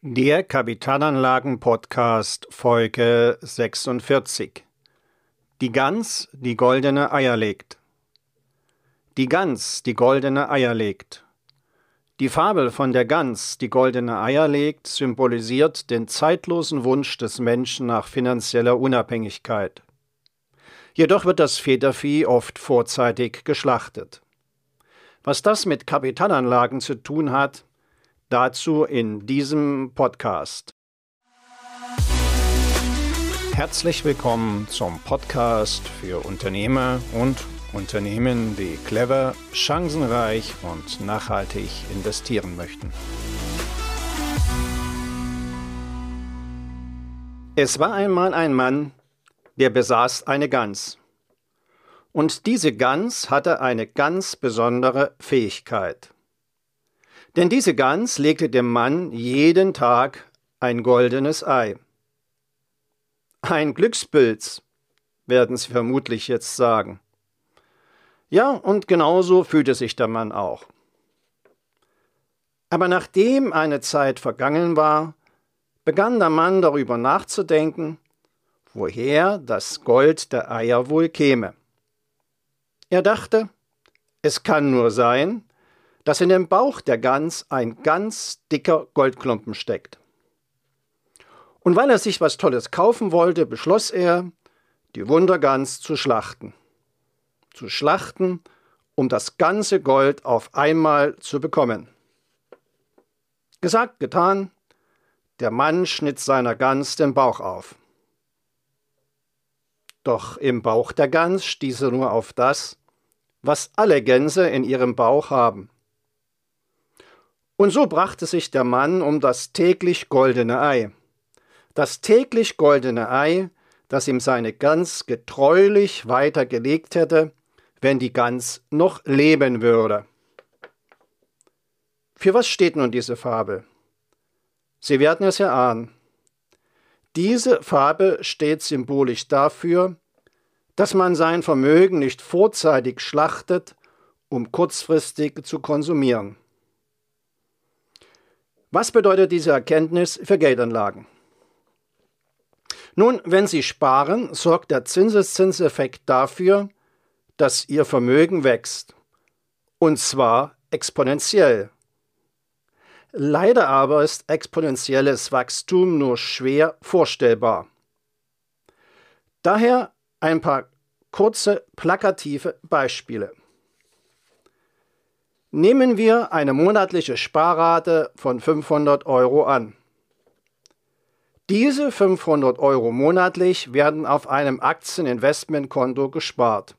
Der Kapitalanlagen-Podcast Folge 46 Die Gans, die goldene Eier legt. Die Gans, die goldene Eier legt. Die Fabel von der Gans, die goldene Eier legt, symbolisiert den zeitlosen Wunsch des Menschen nach finanzieller Unabhängigkeit. Jedoch wird das Federvieh oft vorzeitig geschlachtet. Was das mit Kapitalanlagen zu tun hat, Dazu in diesem Podcast. Herzlich willkommen zum Podcast für Unternehmer und Unternehmen, die clever, chancenreich und nachhaltig investieren möchten. Es war einmal ein Mann, der besaß eine Gans. Und diese Gans hatte eine ganz besondere Fähigkeit. Denn diese Gans legte dem Mann jeden Tag ein goldenes Ei. Ein Glückspilz, werden Sie vermutlich jetzt sagen. Ja, und genauso fühlte sich der Mann auch. Aber nachdem eine Zeit vergangen war, begann der Mann darüber nachzudenken, woher das Gold der Eier wohl käme. Er dachte, es kann nur sein, dass in dem Bauch der Gans ein ganz dicker Goldklumpen steckt. Und weil er sich was Tolles kaufen wollte, beschloss er, die Wundergans zu schlachten. Zu schlachten, um das ganze Gold auf einmal zu bekommen. Gesagt, getan, der Mann schnitt seiner Gans den Bauch auf. Doch im Bauch der Gans stieß er nur auf das, was alle Gänse in ihrem Bauch haben. Und so brachte sich der Mann um das täglich goldene Ei. Das täglich goldene Ei, das ihm seine Gans getreulich weitergelegt hätte, wenn die Gans noch leben würde. Für was steht nun diese Fabel? Sie werden es erahnen. Diese Fabel steht symbolisch dafür, dass man sein Vermögen nicht vorzeitig schlachtet, um kurzfristig zu konsumieren. Was bedeutet diese Erkenntnis für Geldanlagen? Nun, wenn Sie sparen, sorgt der Zinseszinseffekt dafür, dass Ihr Vermögen wächst. Und zwar exponentiell. Leider aber ist exponentielles Wachstum nur schwer vorstellbar. Daher ein paar kurze plakative Beispiele. Nehmen wir eine monatliche Sparrate von 500 Euro an. Diese 500 Euro monatlich werden auf einem Aktieninvestmentkonto gespart.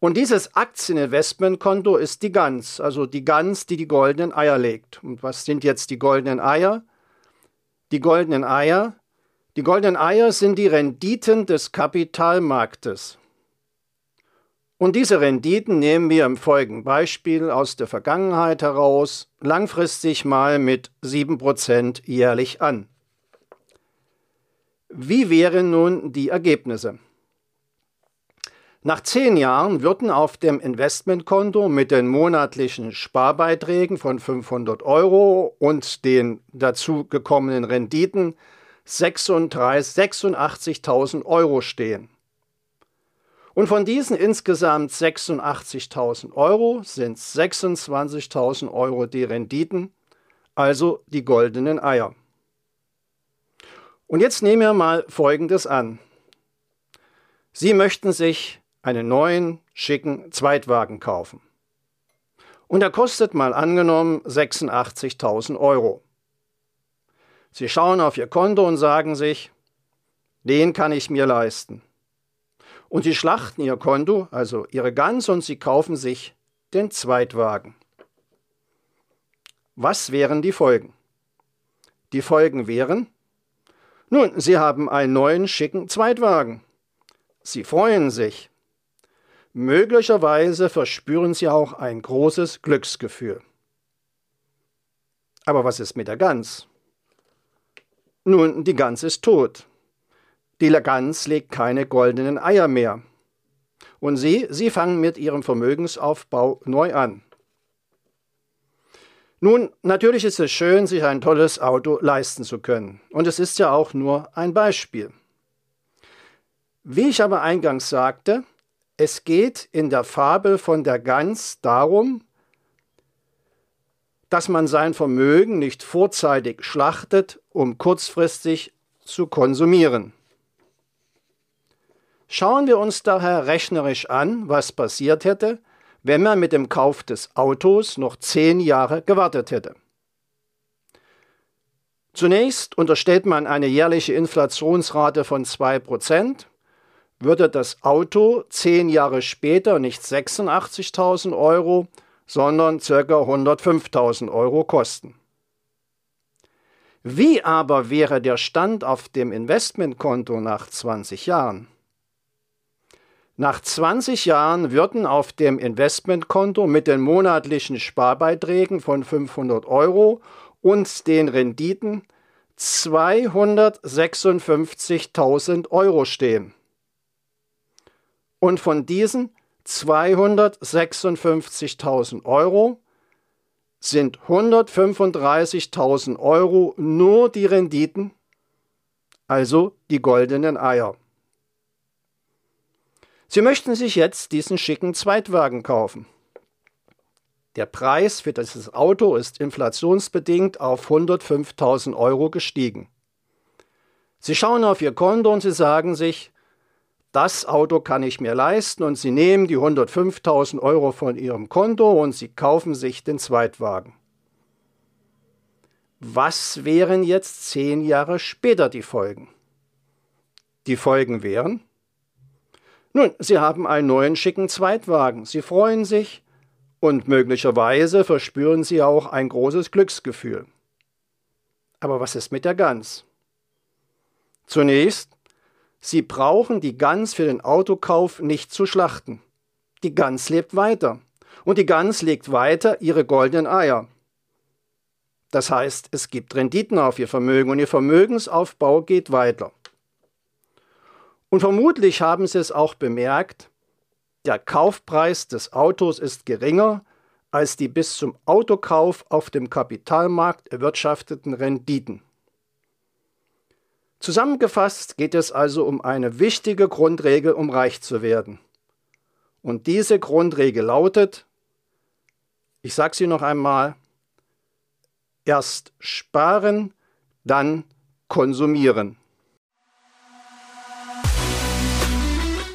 Und dieses Aktieninvestmentkonto ist die Gans, also die Gans, die die goldenen Eier legt. Und was sind jetzt die goldenen Eier? Die goldenen Eier, die goldenen Eier sind die Renditen des Kapitalmarktes. Und diese Renditen nehmen wir im folgenden Beispiel aus der Vergangenheit heraus langfristig mal mit 7% jährlich an. Wie wären nun die Ergebnisse? Nach zehn Jahren würden auf dem Investmentkonto mit den monatlichen Sparbeiträgen von 500 Euro und den dazu gekommenen Renditen 86.000 Euro stehen. Und von diesen insgesamt 86.000 Euro sind 26.000 Euro die Renditen, also die goldenen Eier. Und jetzt nehmen wir mal Folgendes an. Sie möchten sich einen neuen, schicken Zweitwagen kaufen. Und er kostet mal angenommen 86.000 Euro. Sie schauen auf Ihr Konto und sagen sich, den kann ich mir leisten. Und sie schlachten ihr Konto, also ihre Gans, und sie kaufen sich den Zweitwagen. Was wären die Folgen? Die Folgen wären, nun, Sie haben einen neuen schicken Zweitwagen. Sie freuen sich. Möglicherweise verspüren Sie auch ein großes Glücksgefühl. Aber was ist mit der Gans? Nun, die Gans ist tot. Die Gans legt keine goldenen Eier mehr. Und Sie, Sie fangen mit Ihrem Vermögensaufbau neu an. Nun, natürlich ist es schön, sich ein tolles Auto leisten zu können. Und es ist ja auch nur ein Beispiel. Wie ich aber eingangs sagte, es geht in der Fabel von der Gans darum, dass man sein Vermögen nicht vorzeitig schlachtet, um kurzfristig zu konsumieren. Schauen wir uns daher rechnerisch an, was passiert hätte, wenn man mit dem Kauf des Autos noch zehn Jahre gewartet hätte. Zunächst unterstellt man eine jährliche Inflationsrate von 2%, würde das Auto zehn Jahre später nicht 86.000 Euro, sondern ca. 105.000 Euro kosten. Wie aber wäre der Stand auf dem Investmentkonto nach 20 Jahren? Nach 20 Jahren würden auf dem Investmentkonto mit den monatlichen Sparbeiträgen von 500 Euro und den Renditen 256.000 Euro stehen. Und von diesen 256.000 Euro sind 135.000 Euro nur die Renditen, also die goldenen Eier. Sie möchten sich jetzt diesen schicken Zweitwagen kaufen. Der Preis für dieses Auto ist inflationsbedingt auf 105.000 Euro gestiegen. Sie schauen auf Ihr Konto und Sie sagen sich, das Auto kann ich mir leisten und Sie nehmen die 105.000 Euro von Ihrem Konto und Sie kaufen sich den Zweitwagen. Was wären jetzt zehn Jahre später die Folgen? Die Folgen wären, nun, Sie haben einen neuen schicken Zweitwagen. Sie freuen sich und möglicherweise verspüren Sie auch ein großes Glücksgefühl. Aber was ist mit der Gans? Zunächst, Sie brauchen die Gans für den Autokauf nicht zu schlachten. Die Gans lebt weiter. Und die Gans legt weiter ihre goldenen Eier. Das heißt, es gibt Renditen auf ihr Vermögen und ihr Vermögensaufbau geht weiter. Und vermutlich haben Sie es auch bemerkt, der Kaufpreis des Autos ist geringer als die bis zum Autokauf auf dem Kapitalmarkt erwirtschafteten Renditen. Zusammengefasst geht es also um eine wichtige Grundregel, um reich zu werden. Und diese Grundregel lautet, ich sage sie noch einmal, erst sparen, dann konsumieren.